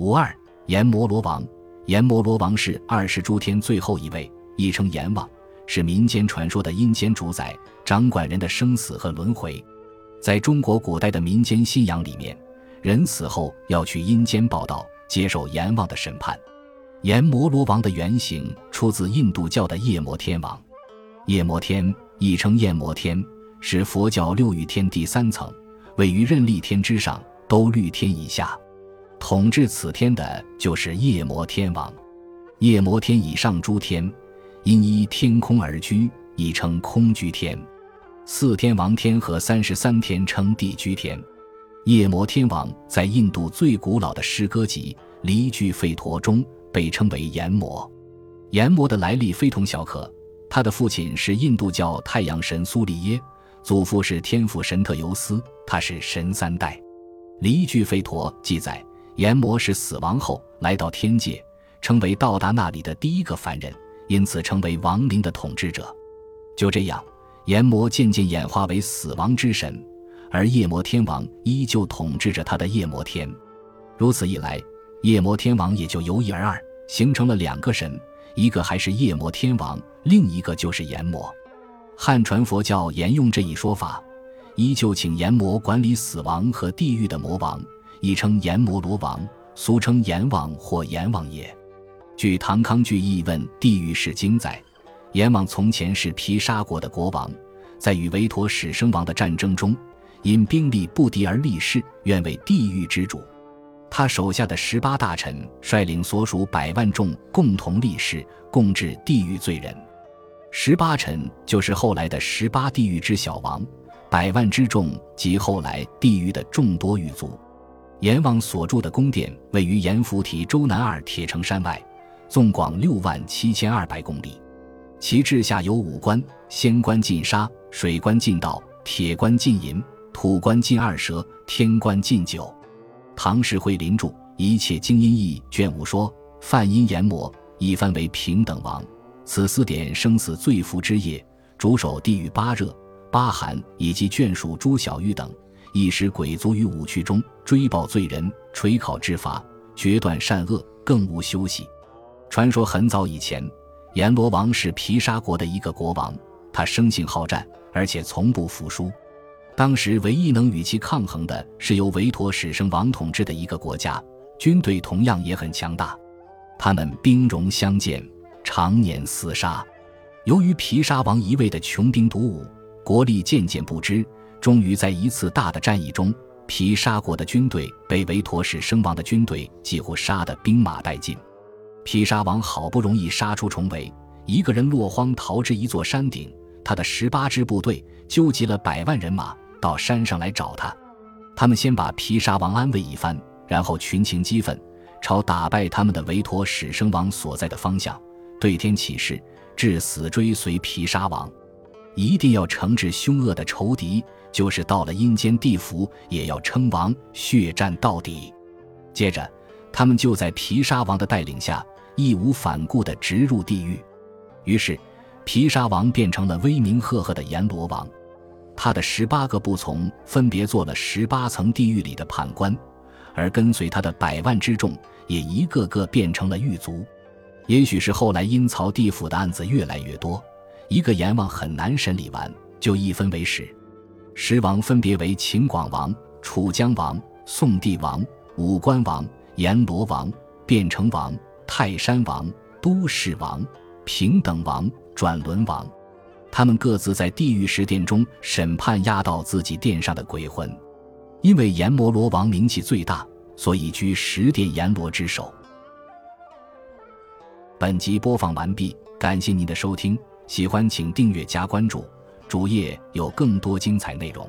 五二，阎摩罗王。阎摩罗王是二十诸天最后一位，亦称阎王，是民间传说的阴间主宰，掌管人的生死和轮回。在中国古代的民间信仰里面，人死后要去阴间报道，接受阎王的审判。阎摩罗王的原型出自印度教的夜摩天王。夜摩天亦称夜摩天，是佛教六欲天第三层，位于任力天之上，兜率天以下。统治此天的就是夜摩天王。夜摩天以上诸天，因依天空而居，亦称空居天。四天王天和三十三天称地居天。夜摩天王在印度最古老的诗歌集《离居吠陀》中。被称为阎魔，阎魔的来历非同小可。他的父亲是印度教太阳神苏利耶，祖父是天父神特尤斯，他是神三代。离居吠陀记载，阎魔是死亡后来到天界，成为到达那里的第一个凡人，因此成为亡灵的统治者。就这样，阎魔渐渐演化为死亡之神，而夜魔天王依旧统治着他的夜魔天。如此一来。夜魔天王也就由一而二，形成了两个神，一个还是夜魔天王，另一个就是阎魔。汉传佛教沿用这一说法，依旧请阎魔管理死亡和地狱的魔王，亦称阎摩罗王，俗称阎王或阎王爷。据唐康句译问《地狱史经》载，阎王从前是毗沙国的国王，在与维陀始生王的战争中，因兵力不敌而立誓，愿为地狱之主。他手下的十八大臣率领所属百万众共同立誓，共治地狱罪人。十八臣就是后来的十八地狱之小王，百万之众及后来地狱的众多狱卒。阎王所住的宫殿位于阎浮提州南二铁城山外，纵广六万七千二百公里。其治下有五关：仙关禁杀，水关禁盗，铁关禁淫，土关禁二蛇，天关禁酒。唐氏慧林著《一切经音义》卷五说：“梵音阎魔一番为平等王，此四点生死罪福之业，主守地狱八热、八寒，以及眷属诸小狱等，一时鬼卒于五区中追报罪人，垂考治罚，决断善恶，更无休息。”传说很早以前，阎罗王是毗沙国的一个国王，他生性好战，而且从不服输。当时唯一能与其抗衡的是由维陀始生王统治的一个国家，军队同样也很强大。他们兵戎相见，常年厮杀。由于毗沙王一味的穷兵黩武，国力渐渐不支，终于在一次大的战役中，毗沙国的军队被维陀始生王的军队几乎杀得兵马殆尽。毗沙王好不容易杀出重围，一个人落荒逃至一座山顶，他的十八支部队纠集了百万人马。到山上来找他，他们先把毗沙王安慰一番，然后群情激愤，朝打败他们的维陀始生王所在的方向，对天起誓，至死追随毗沙王，一定要惩治凶恶的仇敌，就是到了阴间地府也要称王，血战到底。接着，他们就在毗沙王的带领下，义无反顾地直入地狱。于是，毗沙王变成了威名赫赫的阎罗王。他的十八个部从分别做了十八层地狱里的判官，而跟随他的百万之众也一个个变成了狱卒。也许是后来阴曹地府的案子越来越多，一个阎王很难审理完，就一分为十。十王分别为秦广王、楚江王、宋帝王、武关王、阎罗王、变成王、泰山王、都市王、平等王、转轮王。他们各自在地狱十殿中审判压到自己殿上的鬼魂，因为阎摩罗王名气最大，所以居十殿阎罗之首。本集播放完毕，感谢您的收听，喜欢请订阅加关注，主页有更多精彩内容。